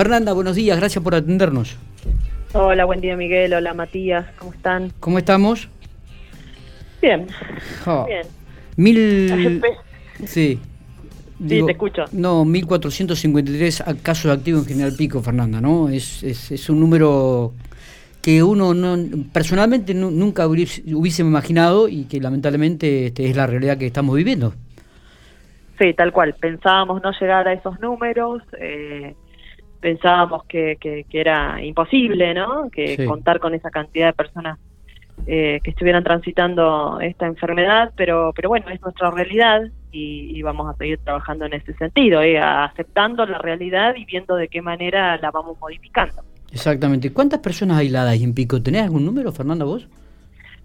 Fernanda, buenos días, gracias por atendernos. Hola, buen día Miguel, hola Matías, ¿cómo están? ¿Cómo estamos? Bien, Oh, bien. Mil... Sí. Sí, te escucho. No, 1.453 a- casos activos en General Pico, Fernanda, ¿no? Es, es, es un número que uno no, personalmente nu- nunca hubiese, hubiese imaginado y que lamentablemente este, es la realidad que estamos viviendo. Sí, tal cual. Pensábamos no llegar a esos números, eh, pensábamos que, que, que era imposible, ¿no? Que Sí. contar con esa cantidad de personas eh, que estuvieran transitando esta enfermedad, pero, pero bueno, es nuestra realidad y, y vamos a seguir trabajando en ese sentido, eh, aceptando la realidad y viendo de qué manera la vamos modificando. Exactamente. ¿Cuántas personas aisladas hay en Pico? ¿Tenés algún número, Fernanda, vos?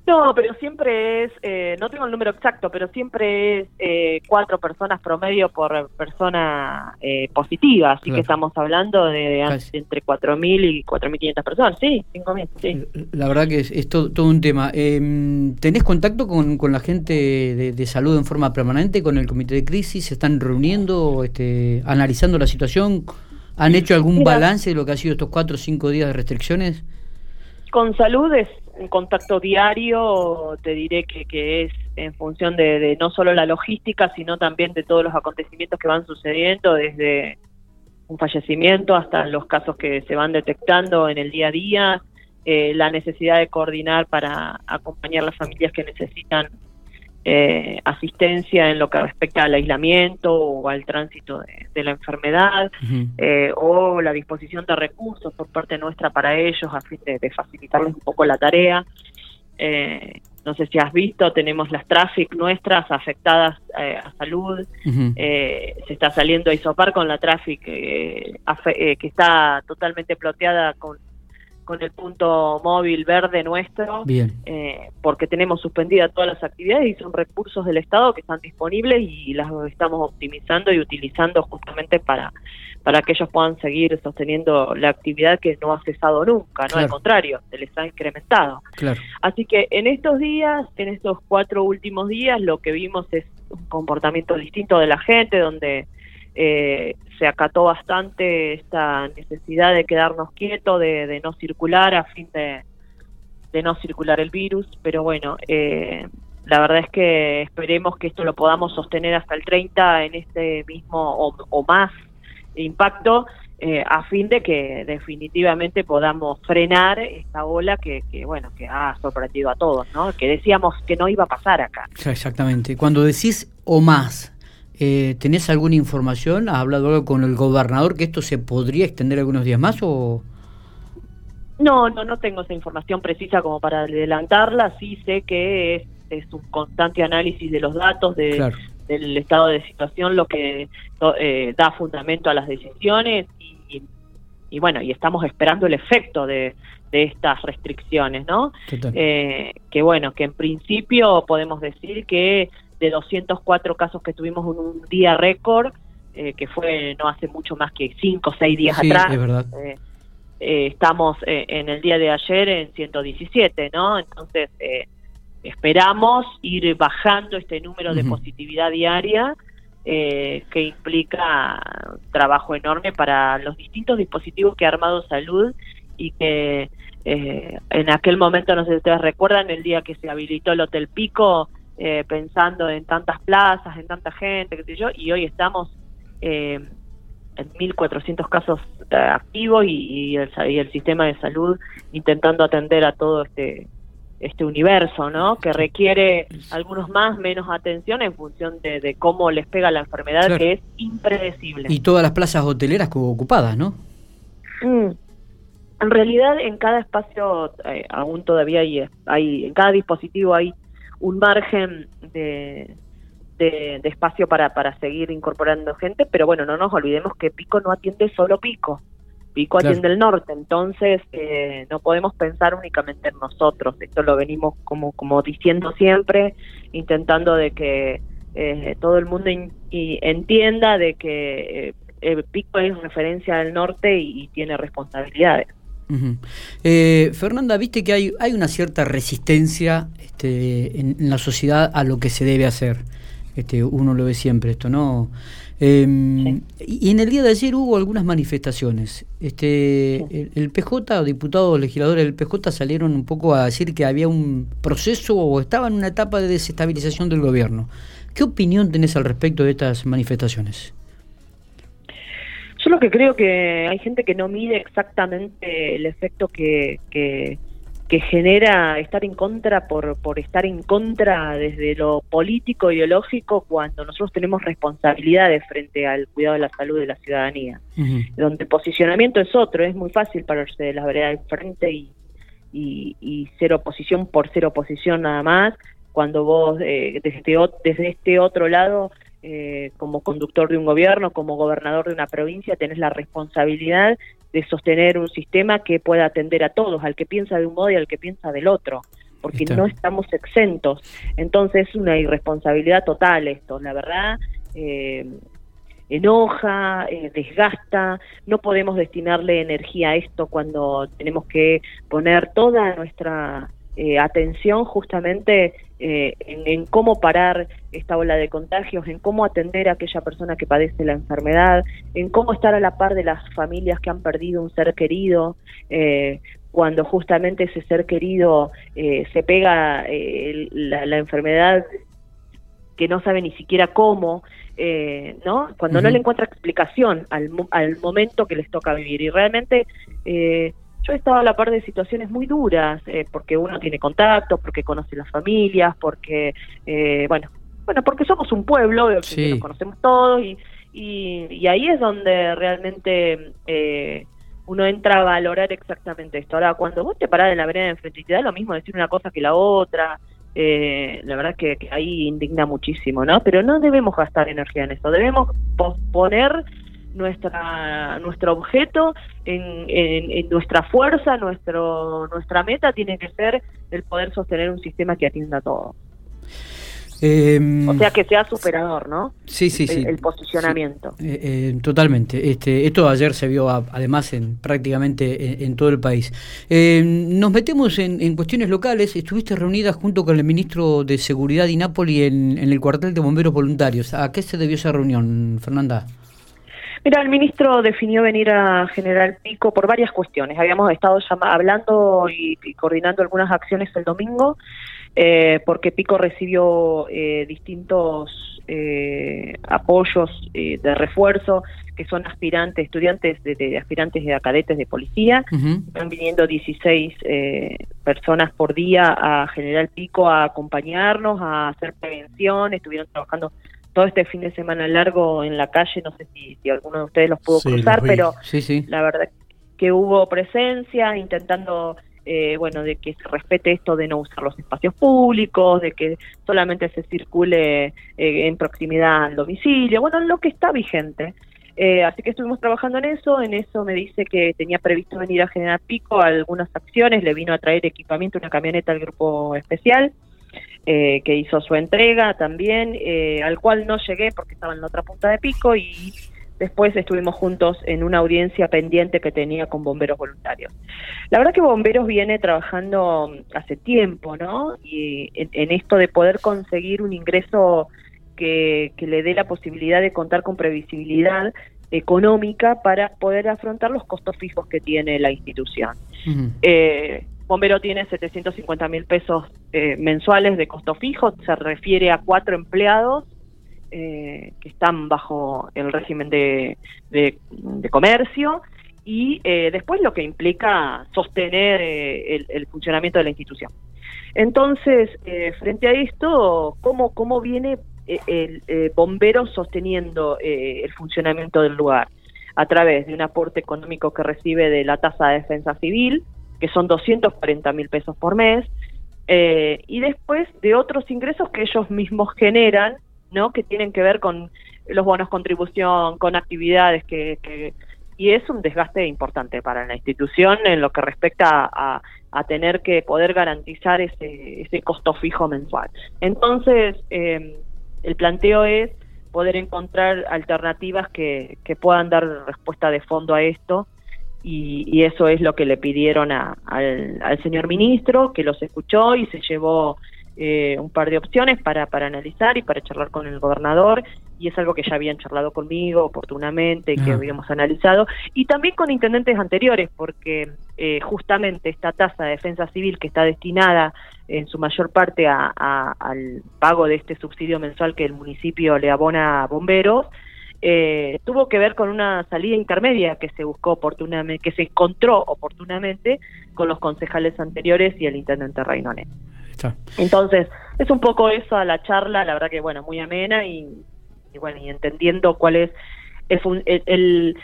No, pero siempre es, eh, no tengo el número exacto, pero siempre es eh, cuatro personas promedio por persona eh, positiva, así Claro. que estamos hablando de Casi. entre 4.000 y 4.500 personas, sí, 5.000, sí. La verdad que es, es todo, todo un tema. Eh, ¿Tenés contacto con, con la gente de, de salud en forma permanente, con el comité de crisis? ¿Se están reuniendo, este, analizando la situación? ¿Han hecho algún Mira. balance de lo que ha sido estos cuatro o cinco días de restricciones? Con salud es un contacto diario, te diré que, que es en función de, de no solo la logística, sino también de todos los acontecimientos que van sucediendo, desde un fallecimiento hasta los casos que se van detectando en el día a día, eh, la necesidad de coordinar para acompañar las familias que necesitan eh, asistencia en lo que respecta al aislamiento o al tránsito de, de la enfermedad eh, o la disposición de recursos por parte nuestra para ellos a fin de, de facilitarles un poco la tarea. Eh, no sé si has visto, tenemos las traffic nuestras afectadas eh, a salud, eh, se está saliendo a isopar con la traffic eh, que está totalmente ploteada con, con el punto móvil verde nuestro Bien. eh, porque tenemos suspendidas todas las actividades y son recursos del Estado que están disponibles y las estamos optimizando y utilizando justamente para, para que ellos puedan seguir sosteniendo la actividad que no ha cesado nunca, no Claro. al contrario, se les ha incrementado. Claro. Así que en estos días, en estos cuatro últimos días, lo que vimos es un comportamiento distinto de la gente, donde eh, se acató bastante esta necesidad de quedarnos quietos, de, no circular a fin de, de no circular el virus, pero bueno, eh, la verdad es que esperemos que esto lo podamos sostener hasta el 30 en este mismo o, más impacto eh, a fin de que definitivamente podamos frenar esta ola que, que, bueno que ha sorprendido a todos, ¿no? Que decíamos que no iba a pasar acá. Exactamente. Cuando decís o más, eh, ¿tenés alguna información? ¿Has hablado algo con el gobernador que esto se podría extender algunos días más o...? No, no, no tengo esa información precisa como para adelantarla. Sí sé que es, es un constante análisis de los datos de, Claro. del estado de situación lo que eh, da fundamento a las decisiones y, y bueno, y estamos esperando el efecto de, de estas restricciones, ¿no? Eh, que bueno, que en principio podemos decir que de 204 casos que tuvimos en un día récord, eh, que fue no hace mucho más que 5 o 6 días Sí, atrás, es verdad. eh, eh, estamos en el día de ayer en 117, ¿no? Entonces, eh, esperamos ir bajando este número de positividad diaria, que implica trabajo enorme para los distintos dispositivos que ha armado Salud y que en aquel momento, no sé si ustedes recuerdan, el día que se habilitó el Hotel Pico, eh, pensando en tantas plazas, en tanta gente, qué sé yo, y hoy estamos eh, en 1.400 casos eh, activos y, y el, y el sistema de salud intentando atender a todo este este universo, ¿no? Que requiere algunos más, menos atención en función de, de cómo les pega la enfermedad, Claro. que es impredecible. Y todas las plazas hoteleras ocupadas, ¿no? Mm. En realidad, en cada espacio, eh, aún todavía hay, hay, en cada dispositivo hay un margen de, de, de espacio para, para seguir incorporando gente, pero bueno, no nos olvidemos que Pico no atiende solo Pico. Pico Claro. atiende el norte, entonces eh, no podemos pensar únicamente en nosotros. Esto lo venimos como, como diciendo siempre, intentando de que eh, todo el mundo in- y entienda de que eh, eh, Pico es referencia al norte y, y tiene responsabilidades. Ujú. Eh, Fernanda, viste que hay, hay una cierta resistencia este, en, en la sociedad a lo que se debe hacer. Este, uno lo ve siempre esto, ¿no? Em, y en el día de ayer hubo algunas manifestaciones. Este, el, PJ, diputados, legisladores del PJ salieron un poco a decir que había un proceso o estaba en una etapa de desestabilización del gobierno. ¿Qué opinión tenés al respecto de estas manifestaciones? Yo lo que creo que hay gente que no mide exactamente el efecto que, que que genera estar en contra por, por estar en contra desde lo político, ideológico, cuando nosotros tenemos responsabilidades frente al cuidado de la salud de la ciudadanía, donde el posicionamiento es otro, es muy fácil pararse de la vereda del frente y, y, ser oposición por ser oposición nada más, cuando vos eh, desde, este, desde este otro lado eh, como conductor de un gobierno, como gobernador de una provincia, tenés la responsabilidad de sostener un sistema que pueda atender a todos, al que piensa de un modo y al que piensa del otro, porque no estamos exentos. Entonces es una irresponsabilidad total esto, la verdad. Eh, enoja, eh, desgasta, no podemos destinarle energía a esto cuando tenemos que poner toda nuestra eh, atención justamente eh, en, cómo parar esta ola de contagios, en cómo atender a aquella persona que padece la enfermedad, en cómo estar a la par de las familias que han perdido un ser querido, eh, cuando justamente ese ser querido se pega la, enfermedad que no sabe ni siquiera cómo, ¿no? Cuando no le encuentra explicación al, al momento que les toca vivir. Y realmente yo he estado a la par de situaciones muy duras, eh, porque uno tiene contacto, porque conoce las familias, porque, eh, bueno, bueno, porque somos un pueblo, eh, que nos conocemos todos, y, y, ahí es donde realmente uno entra a valorar exactamente esto. Ahora, cuando vos te parás en la vereda de enfrente y te da lo mismo decir una cosa que la otra, la verdad que, que ahí indigna muchísimo, ¿no? Pero no debemos gastar energía en eso, debemos posponer nuestra nuestro objeto, en, en, nuestra fuerza, nuestro nuestra meta tiene que ser el poder sostener un sistema que atienda todo. Em, o sea, que sea superador, ¿no? Sí, sí, sí. El posicionamiento. Eh, eh, totalmente. Este, esto ayer se vio además en prácticamente en, todo el país. Em, nos metemos en, cuestiones locales. Estuviste reunida junto con el ministro de Seguridad de Nápoles en, en el cuartel de bomberos voluntarios. ¿A qué se debió esa reunión, Fernanda? Mira, el ministro definió venir a General Pico por varias cuestiones. Habíamos estado hablando y, coordinando algunas acciones el domingo, eh, porque Pico recibió eh, distintos eh, apoyos de refuerzo, que son aspirantes, estudiantes de, aspirantes de cadetes de policía. Están viniendo 16 personas por día a General Pico a acompañarnos, a hacer prevención. Estuvieron trabajando todo este fin de semana largo en la calle, no sé si, alguno de ustedes los pudo cruzar, pero la verdad que hubo presencia intentando, eh, bueno, de que se respete esto de no usar los espacios públicos, de que solamente se circule eh, en proximidad al domicilio, bueno, lo que está vigente. Eh, así que estuvimos trabajando en eso, en eso me dice que tenía previsto venir a General Pico a algunas acciones, le vino a traer equipamiento, una camioneta al grupo especial, eh, que hizo su entrega también, eh, al cual no llegué porque estaba en la otra punta de pico y después estuvimos juntos en una audiencia pendiente que tenía con bomberos voluntarios. La verdad que bomberos viene trabajando hace tiempo, ¿no? Y en, esto de poder conseguir un ingreso que, le dé la posibilidad de contar con previsibilidad económica para poder afrontar los costos fijos que tiene la institución. Bombero tiene 750 mil pesos eh, mensuales de costo fijo, se refiere a cuatro empleados eh, que están bajo el régimen de, comercio y eh, después lo que implica sostener el, funcionamiento de la institución. Entonces, frente a esto, ¿cómo, cómo viene el bombero sosteniendo el funcionamiento del lugar? A través de un aporte económico que recibe de la tasa de defensa civil, que son 240 mil pesos por mes, eh, y después de otros ingresos que ellos mismos generan, ¿no? Que tienen que ver con los bonos contribución, con actividades que, y es un desgaste importante para la institución en lo que respecta a, tener que poder garantizar ese, ese costo fijo mensual. Entonces, eh, el planteo es poder encontrar alternativas que, que puedan dar respuesta de fondo a esto y, eso es lo que le pidieron al, señor ministro, que los escuchó y se llevó eh, un par de opciones para, para analizar y para charlar con el gobernador. Y es algo que ya habían charlado conmigo oportunamente y que habíamos analizado, y también con intendentes anteriores, porque eh, justamente esta tasa de defensa civil que está destinada en su mayor parte al pago de este subsidio mensual que el municipio le abona a bomberos, eh, tuvo que ver con una salida intermedia que se buscó oportunamente, que se encontró oportunamente con los concejales anteriores y el intendente Reynolé. Entonces, es un poco eso a la charla, la verdad que bueno, muy amena y, bueno, y entendiendo cuál es el,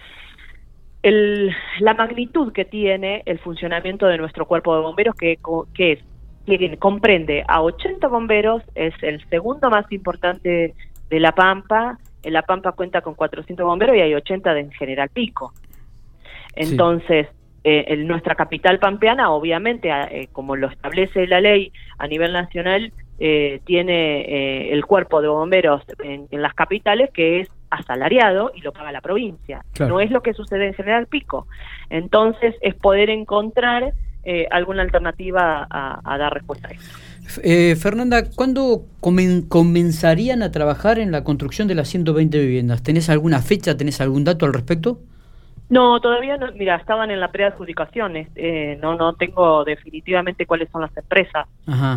el, la magnitud que tiene el funcionamiento de nuestro cuerpo de bomberos, que, que es que comprende a 80 bomberos, es el segundo más importante de La Pampa, en La Pampa cuenta con 400 bomberos y hay 80 de General Pico. Entonces, eh, en nuestra capital pampeana, obviamente, eh, como lo establece la ley a nivel nacional, eh, tiene el cuerpo de bomberos en, las capitales que es asalariado y lo paga la provincia. No es lo que sucede en General Pico. Entonces, es poder encontrar alguna alternativa a, dar respuesta a esto. Fernanda, ¿cuándo comenzarían a trabajar en la construcción de las 120 viviendas? ¿Tenés alguna fecha, tenés algún dato al respecto? No, todavía no. Mira, estaban en la preadjudicación. Eh, no, no tengo definitivamente cuáles son las empresas.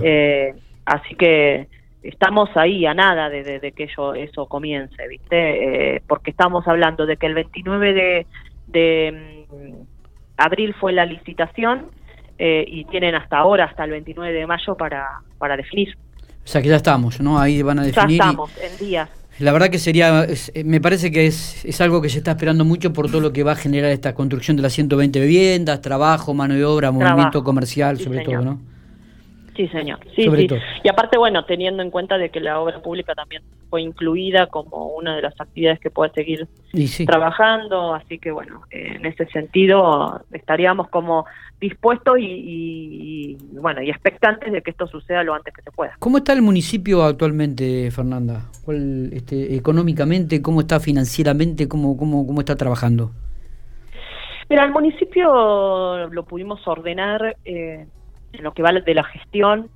Eh, así que estamos ahí a nada de, que eso, eso comience, ¿viste? Eh, porque estamos hablando de que el 29 de, mm, abril fue la licitación eh, y tienen hasta ahora, hasta el 29 de mayo, para, para definir. O sea que ya estamos, ¿no? Ahí van a definir. Ya estamos, en días. La verdad que sería, eh, me parece que es, es algo que se está esperando mucho por todo lo que va a generar esta construcción de las 120 viviendas, trabajo, mano de obra, movimiento comercial, sobre todo, ¿no? Sí, señor. Sí, sí. Y aparte, bueno, teniendo en cuenta de que la obra pública también fue incluida como una de las actividades que puede seguir trabajando, así que bueno, en ese sentido estaríamos como dispuestos y, bueno y expectantes de que esto suceda lo antes que se pueda. ¿Cómo está el municipio actualmente, Fernanda? ¿Cuál, este, económicamente, cómo está financieramente, cómo cómo cómo está trabajando? Mira, el municipio lo pudimos ordenar. Eh, en lo que vale de la gestión,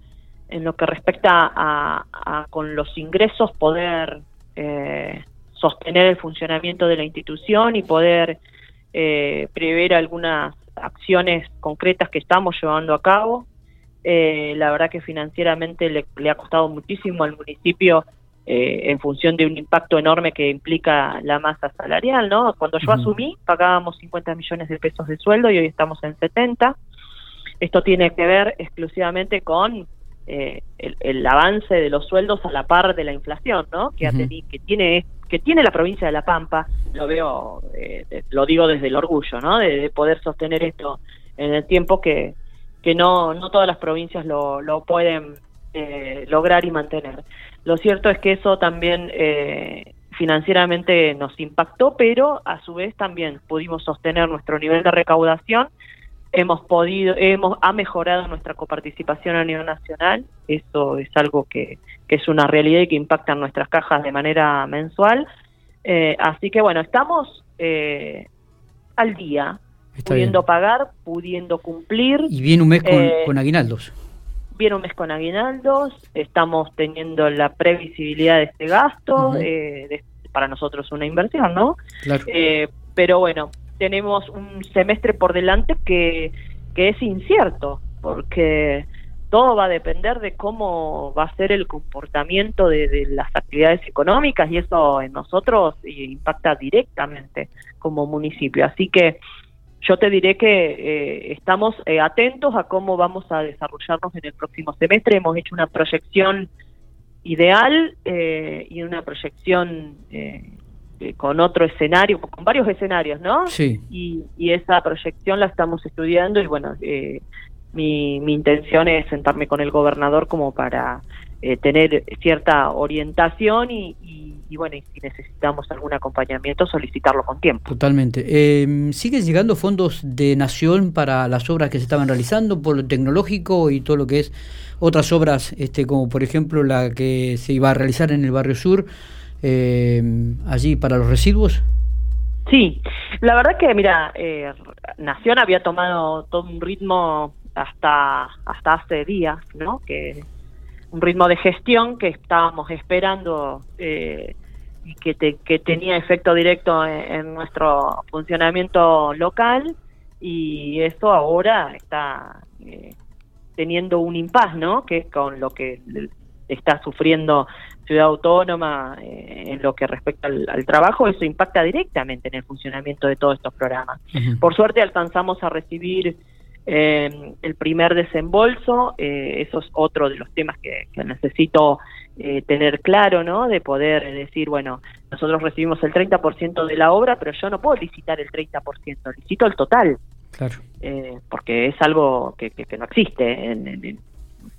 en lo que respecta a, con los ingresos poder eh, sostener el funcionamiento de la institución y poder eh, prever algunas acciones concretas que estamos llevando a cabo. Eh, la verdad que financieramente le, ha costado muchísimo al municipio en función de un impacto enorme que implica la masa salarial, ¿no? Cuando yo asumí pagábamos 50 millones de pesos de sueldo y hoy estamos en 70. Esto tiene que ver exclusivamente con eh, el, avance de los sueldos a la par de la inflación, ¿no? Que, que tiene que tiene la provincia de La Pampa, lo veo, eh, lo digo desde el orgullo, ¿no? De, poder sostener esto en el tiempo que, que no, no todas las provincias lo, lo pueden eh, lograr y mantener. Lo cierto es que eso también financieramente nos impactó, pero a su vez también pudimos sostener nuestro nivel de recaudación hemos podido, hemos, ha mejorado nuestra coparticipación a nivel nacional, eso es algo que, que es una realidad y que impacta en nuestras cajas de manera mensual. Eh, así que bueno, estamos eh, al día, pudiendo pagar, pudiendo cumplir. Y viene un mes con, eh, con aguinaldos. Viene un mes con aguinaldos, estamos teniendo la previsibilidad de este gasto, para nosotros una inversión, ¿no? Claro. pero bueno, tenemos un semestre por delante que, es incierto, porque todo va a depender de cómo va a ser el comportamiento de, las actividades económicas y eso en nosotros impacta directamente como municipio. Así que yo te diré que eh, estamos eh, atentos a cómo vamos a desarrollarnos en el próximo semestre. Hemos hecho una proyección ideal eh, y una proyección eh, con otro escenario, con varios escenarios, ¿no? Sí. Y, esa proyección la estamos estudiando y bueno, eh, mi, mi intención es sentarme con el gobernador como para eh, tener cierta orientación y, y, bueno, y si necesitamos algún acompañamiento, solicitarlo con tiempo. Totalmente. Eh, ¿Siguen llegando fondos de Nación para las obras que se estaban realizando por lo tecnológico y todo lo que es otras obras, este como por ejemplo la que se iba a realizar en el Barrio Sur? Eh, allí para los residuos? Sí, la verdad que, mira, eh, Nación había tomado todo un ritmo hasta, hasta hace días, ¿no? Que un ritmo de gestión que estábamos esperando eh, y que, que tenía efecto directo en, nuestro funcionamiento local y eso ahora está eh, teniendo un impas, ¿no? Que es con lo que está sufriendo Ciudad Autónoma eh, en lo que respecta al, trabajo, eso impacta directamente en el funcionamiento de todos estos programas. Por suerte alcanzamos a recibir eh, el primer desembolso, eh, eso es otro de los temas que, necesito eh, tener claro, ¿no? De poder decir, bueno, nosotros recibimos el 30% de la obra, pero yo no puedo licitar el 30%, licito el total. Claro. porque es algo que, no existe en,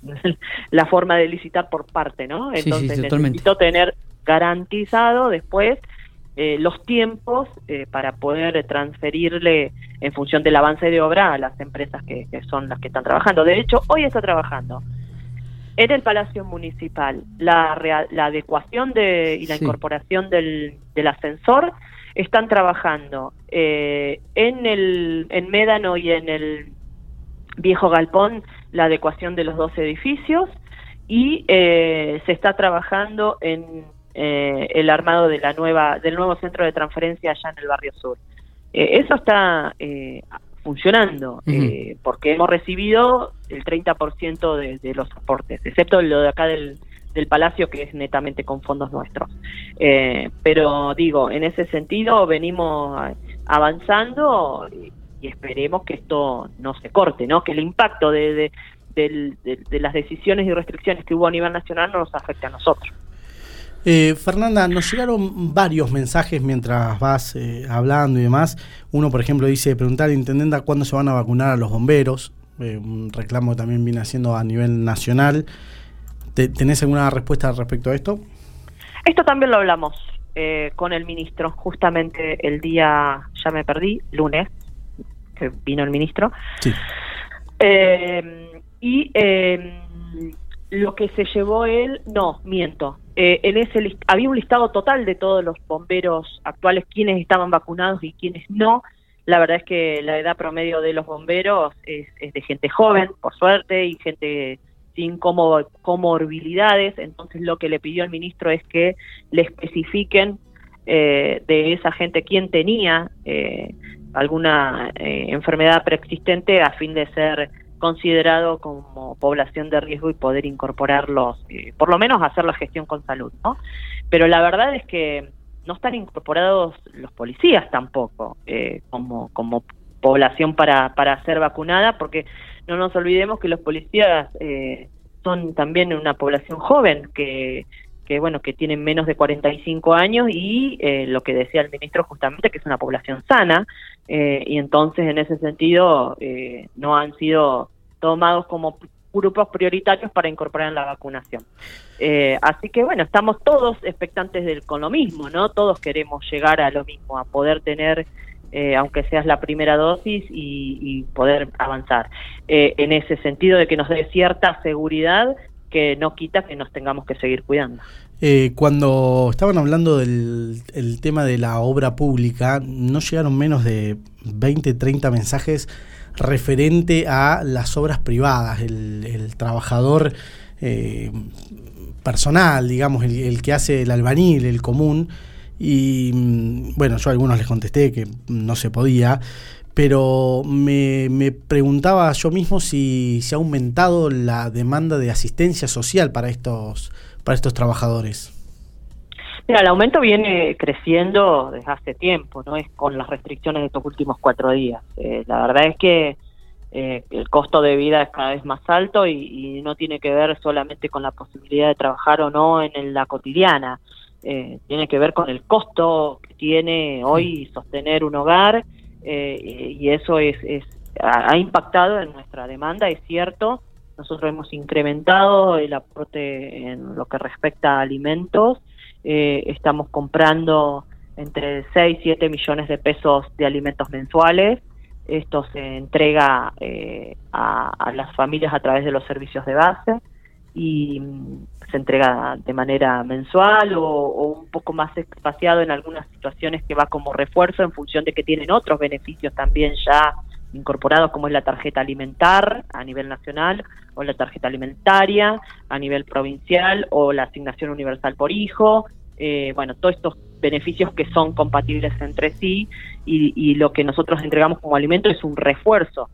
la forma de licitar por parte, ¿no? Entonces necesito tener garantizado después eh, los tiempos eh, para poder transferirle en función del avance de obra a las empresas que, son las que están trabajando. De hecho, hoy está trabajando en el Palacio Municipal la, la adecuación de, y la incorporación del, ascensor. Están trabajando eh, en, el, en Médano y en el Viejo Galpón la adecuación de los dos edificios y se está trabajando en eh, el armado de la nueva del nuevo centro de transferencia allá en el barrio sur. Eh, eso está eh, funcionando porque hemos recibido el 30% de, de los aportes, excepto lo de acá del, del Palacio que es netamente con fondos nuestros. pero digo, en ese sentido venimos avanzando y, esperemos que esto no se corte, ¿no? Que el impacto de, de, de, las decisiones y restricciones que hubo a nivel nacional no nos afecte a nosotros. Eh, Fernanda, nos llegaron varios mensajes mientras vas eh, hablando y demás. Uno, por ejemplo, dice preguntar al intendente cuándo se van a vacunar a los bomberos. Eh, un reclamo que también viene haciendo a nivel nacional. ¿Tenés alguna respuesta respecto a esto? Esto también lo hablamos con el ministro, justamente el día, ya me perdí, lunes, que vino el ministro. Sí. y lo que se llevó él, no, miento, eh, en ese había un listado total de todos los bomberos actuales, quienes estaban vacunados y quienes no. La verdad es que la edad promedio de los bomberos es, de gente joven, por suerte, y gente sin comorbilidades. Entonces lo que le pidió el ministro es que le especifiquen eh, de esa gente quién tenía eh, alguna enfermedad preexistente a fin de ser considerado como población de riesgo y poder incorporarlos, eh, por lo menos hacer la gestión con salud, ¿no? Pero la verdad es que no están incorporados los policías tampoco eh, como, como población para, para ser vacunada, porque no nos olvidemos que los policías eh, son también una población joven que que bueno que tienen menos de 45 años y lo que decía el ministro justamente que es una población sana y entonces en ese sentido no han sido tomados como grupos prioritarios para incorporar en la vacunación. Eh, así que bueno, estamos todos expectantes del, con lo mismo, ¿no? Todos queremos llegar a lo mismo, a poder tener, eh, aunque seas la primera dosis, y, poder avanzar. Eh, en ese sentido de que nos dé cierta seguridad que no quita que nos tengamos que seguir cuidando. cuando estaban hablando del el tema de la obra pública, no llegaron menos de 20, 30 mensajes referente a las obras privadas, el, trabajador eh, personal, digamos, el, que hace el albanil, el común. Y mm, bueno, yo a algunos les contesté que no se podía, pero me, preguntaba yo mismo si se ha aumentado la demanda de asistencia social para estos, para estos trabajadores. Mira, el aumento viene creciendo desde hace tiempo, no es con las restricciones de estos últimos cuatro días. Eh, la verdad es que eh, el costo de vida es cada vez más alto y, no tiene que ver solamente con la posibilidad de trabajar o no en, la cotidiana. Eh, tiene que ver con el costo que tiene hoy sostener un hogar y eso es, es ha impactado en nuestra demanda, es cierto. Nosotros hemos incrementado el aporte en lo que respecta a alimentos eh, estamos comprando entre 6 y 7 millones de pesos de alimentos mensuales. Esto se entrega eh, a, las familias a través de los servicios de base y se entrega de manera mensual o, un poco más espaciado en algunas situaciones que va como refuerzo en función de que tienen otros beneficios también ya incorporados como es la tarjeta alimentar a nivel nacional o la tarjeta alimentaria a nivel provincial o la asignación universal por hijo. eh, bueno, todos estos beneficios que son compatibles entre sí y, lo que nosotros entregamos como alimento es un refuerzo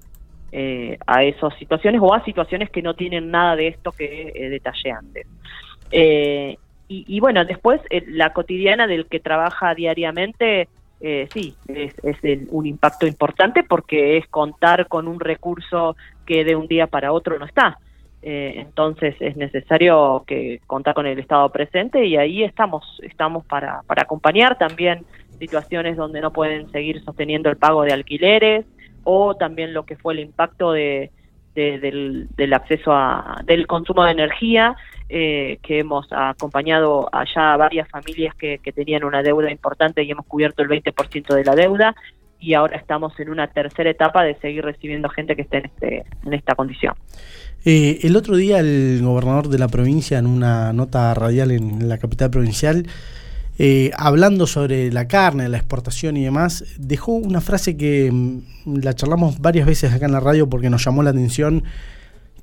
eh, a esas situaciones o a situaciones que no tienen nada de esto que eh, detallé antes. y, bueno, después la cotidiana del que trabaja diariamente, sí, es, un impacto importante porque es contar con un recurso que de un día para otro no está. Eh, entonces es necesario que contar con el Estado presente y ahí estamos, estamos para, para acompañar también situaciones donde no pueden seguir sosteniendo el pago de alquileres o también lo que fue el impacto de, del, del, acceso a, del consumo de energía, eh, que hemos acompañado allá a varias familias que, que tenían una deuda importante y hemos cubierto el 20% de la deuda y ahora estamos en una tercera etapa de seguir recibiendo gente que esté en, este, en esta condición. Eh, el otro día el gobernador de la provincia, en una nota radial en la capital provincial, eh, hablando sobre la carne, la exportación y demás, dejó una frase que mm, la charlamos varias veces acá en la radio porque nos llamó la atención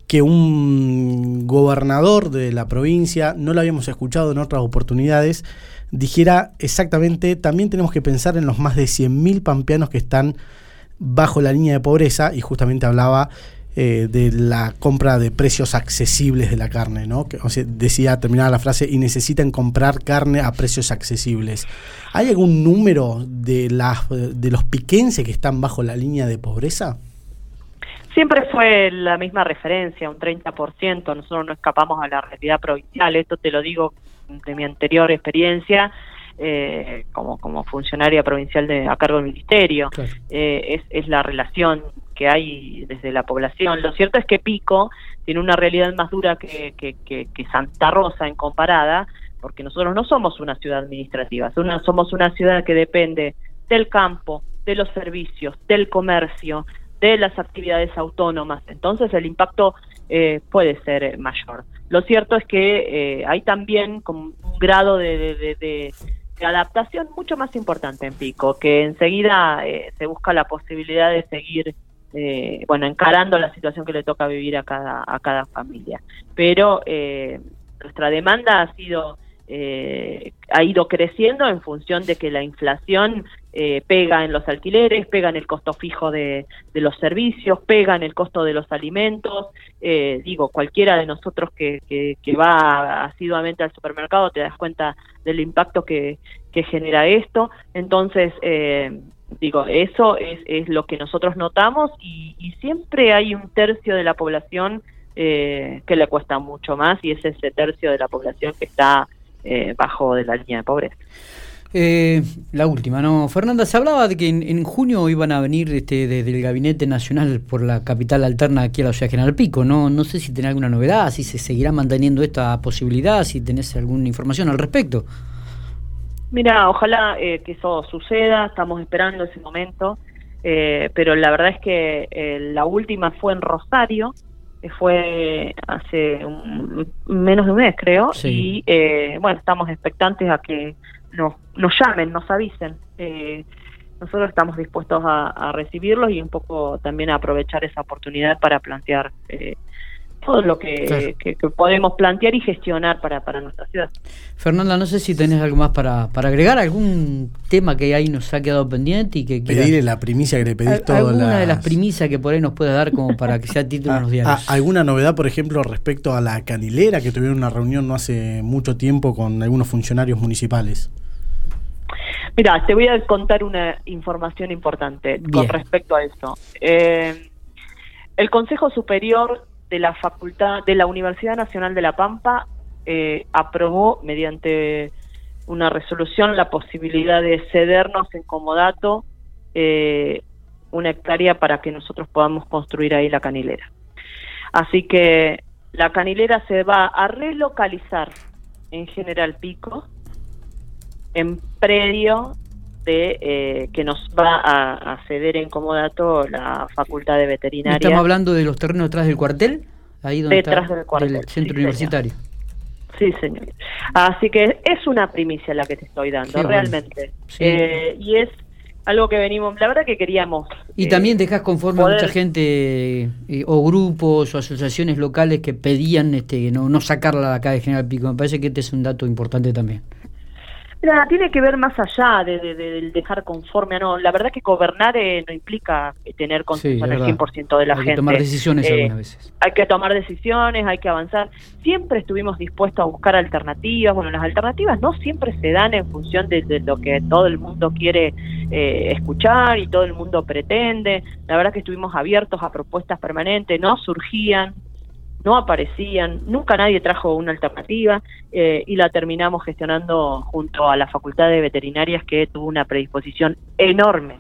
que un gobernador de la provincia, no lo habíamos escuchado en otras oportunidades, dijera exactamente, también tenemos que pensar en los más de 100.000 pampeanos que están bajo la línea de pobreza y justamente hablaba eh, de la compra de precios accesibles de la carne, ¿no? Que, o sea, decía, terminaba la frase, y necesitan comprar carne a precios accesibles. ¿Hay algún número de, las, de los piquenses que están bajo la línea de pobreza? Siempre fue la misma referencia, un 30%, nosotros no escapamos a la realidad provincial, esto te lo digo de mi anterior experiencia, eh, como, como funcionaria provincial de, a cargo del ministerio. Eh, es, es, la relación que hay desde la población. Lo cierto es que Pico tiene una realidad más dura que, que, Santa Rosa en comparada, porque nosotros no somos una ciudad administrativa, somos una ciudad que depende del campo, de los servicios, del comercio, de las actividades autónomas. Entonces el impacto eh, puede ser mayor. Lo cierto es que eh, hay también como un grado de, de, adaptación mucho más importante en Pico, que enseguida eh, se busca la posibilidad de seguir eh, bueno, encarando la situación que le toca vivir a cada, a cada familia. Pero eh, nuestra demanda ha sido eh, ha ido creciendo en función de que la inflación pega en los alquileres, pega en el costo fijo de, de los servicios, pega en el costo de los alimentos. digo, cualquiera de nosotros que, que, que, va asiduamente al supermercado te das cuenta del impacto que, que genera esto. Entonces, digo, eso es, es lo que nosotros notamos y, siempre hay un tercio de la población eh, que le cuesta mucho más y es ese tercio de la población que está eh, bajo de la línea de pobreza. Eh, la última, ¿no? Fernanda, se hablaba de que en, junio iban a venir este, desde el Gabinete Nacional por la capital alterna aquí a la ciudad General Pico, ¿no? No sé si tenés alguna novedad, si se seguirá manteniendo esta posibilidad, si tenés alguna información al respecto. Mira, ojalá eh, que eso suceda, estamos esperando ese momento, eh, pero la verdad es que eh, la última fue en Rosario, fue hace menos de un mes creo, y bueno, estamos expectantes a que nos, nos llamen, nos avisen. nosotros estamos dispuestos a, a, recibirlos y un poco también a aprovechar esa oportunidad para plantear todo lo que, podemos plantear y gestionar para, para nuestra ciudad. Fernanda, no sé si tenés algo más para, para agregar, algún tema que ahí nos ha quedado pendiente y que Pedirle la primicia que le pedís todas Alguna de las primicias que por ahí nos puedas dar como para que sea título en los ah, diarios. Ah, ¿Alguna novedad, por ejemplo, respecto a la canilera, que tuvieron una reunión no hace mucho tiempo con algunos funcionarios municipales? Mira, te voy a contar una información importante con respecto a eso. Eh, el Consejo Superior de la Facultad de la Universidad Nacional de La Pampa eh, aprobó mediante una resolución la posibilidad de cedernos en comodato eh, una hectárea para que nosotros podamos construir ahí la canilera. Así que la canilera se va a relocalizar en General Pico, en predio de eh, que nos va a, ceder en comodato la Facultad de Veterinaria. ¿Estamos hablando de los terrenos detrás del cuartel? Ahí donde detrás del cuartel. Del centro universitario. Sí, señor. Así que es una primicia la que te estoy dando, realmente. Eh, y es algo que venimos, la verdad que queríamos. Y también dejas conforme a mucha gente eh, o grupos o asociaciones locales que pedían este no, no sacarla de acá de General Pico. Me parece que este es un dato importante también. Tiene que ver más allá del de, dejar conforme a no. La verdad que gobernar eh, no implica tener consenso en el 100% de la gente. Hay que tomar decisiones eh, algunas veces. Hay que tomar decisiones, hay que avanzar. Siempre estuvimos dispuestos a buscar alternativas. Bueno, las alternativas no siempre se dan en función de, lo que todo el mundo quiere eh, escuchar y todo el mundo pretende. La verdad que estuvimos abiertos a propuestas permanentes, no surgían no aparecían, nunca nadie trajo una alternativa eh, y la terminamos gestionando junto a la Facultad de Veterinarias que tuvo una predisposición enorme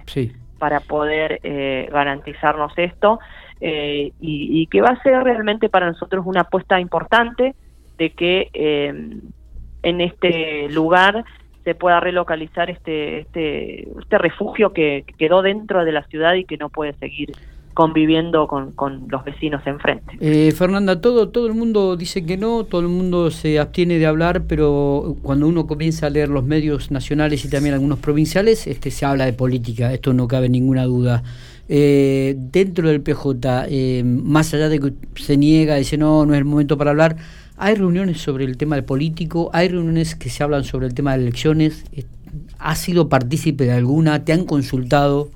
para poder eh, garantizarnos esto eh, y, que va a ser realmente para nosotros una apuesta importante de que en este lugar se pueda relocalizar este, este, este refugio que quedó dentro de la ciudad y que no puede seguir conviviendo con, con los vecinos enfrente. Eh, Fernanda, todo, todo el mundo dice que no, todo el mundo se abstiene de hablar, pero cuando uno comienza a leer los medios nacionales y también algunos provinciales, este, se habla de política, esto no cabe ninguna duda. Eh, dentro del PJ, eh, más allá de que se niega, dice no, no es el momento para hablar, hay reuniones sobre el tema del político, hay reuniones que se hablan sobre el tema de elecciones, ¿has sido partícipe de alguna? ¿Te han consultado?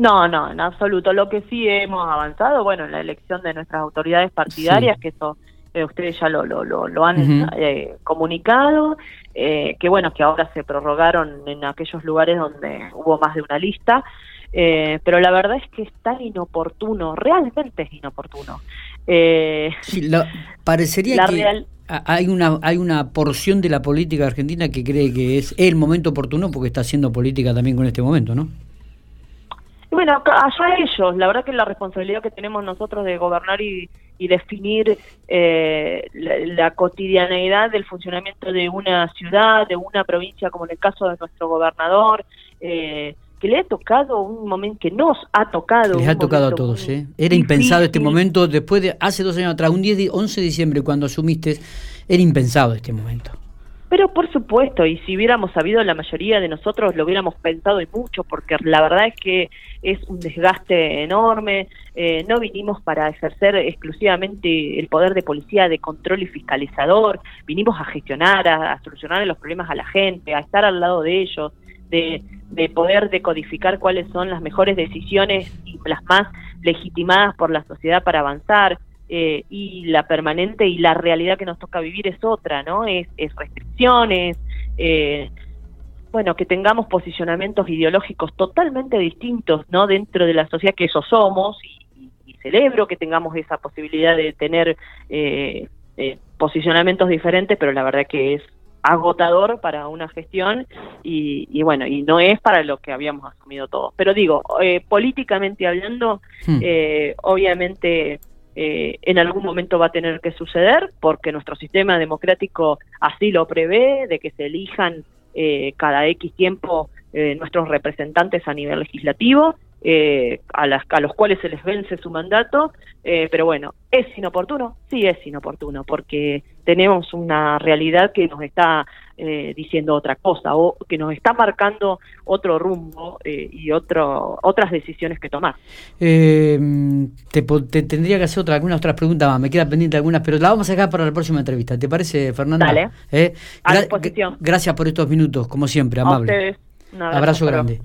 No, no, en absoluto. Lo que sí hemos avanzado, bueno, en la elección de nuestras autoridades partidarias, que eso eh, ustedes ya lo, lo, lo, han eh, comunicado, eh, que bueno, que ahora se prorrogaron en aquellos lugares donde hubo más de una lista, pero la verdad es que es tan inoportuno, realmente es inoportuno. sí, parecería que hay una hay una porción de la política argentina que cree que es el momento oportuno porque está haciendo política también con este momento, ¿no? Bueno, allá ellos, la verdad que la responsabilidad que tenemos nosotros de gobernar y, definir eh, la, cotidianeidad del funcionamiento de una ciudad, de una provincia, como en el caso de nuestro gobernador, eh, que le ha tocado un momento que nos ha tocado. Les ha tocado a todos, ¿eh? Era impensado este momento, después de hace dos años atrás, un 10, 11 de diciembre, cuando asumiste, era impensado este momento. Pero por supuesto, y si hubiéramos sabido, la mayoría de nosotros lo hubiéramos pensado y mucho, porque la verdad es que es un desgaste enorme. Eh, no vinimos para ejercer exclusivamente el poder de policía de control y fiscalizador, vinimos a gestionar, a, solucionar los problemas a la gente, a estar al lado de ellos, de, de poder decodificar cuáles son las mejores decisiones y las más legitimadas por la sociedad para avanzar. Eh, y la permanente y la realidad que nos toca vivir es otra, ¿no? Es, restricciones, eh, bueno, que tengamos posicionamientos ideológicos totalmente distintos, ¿no? Dentro de la sociedad que eso somos y, celebro que tengamos esa posibilidad de tener eh, posicionamientos diferentes, pero la verdad que es agotador para una gestión y, bueno, y no es para lo que habíamos asumido todos. Pero digo, políticamente hablando, hmm. obviamente eh, en algún momento va a tener que suceder porque nuestro sistema democrático así lo prevé, de que se elijan eh, cada X tiempo eh, nuestros representantes a nivel legislativo, a, las, a los cuales se les vence su mandato, pero bueno, ¿es inoportuno? Sí es inoportuno, porque tenemos una realidad que nos está eh, diciendo otra cosa o que nos está marcando otro rumbo eh, y otro, otras decisiones que tomar. Eh, te, tendría que hacer otra, algunas otras preguntas más, me queda pendiente algunas, pero la vamos a dejar para la próxima entrevista. ¿Te parece, Fernanda? Dale. a disposición. Gracias por estos minutos, como siempre, amable. A ustedes. abrazo grande.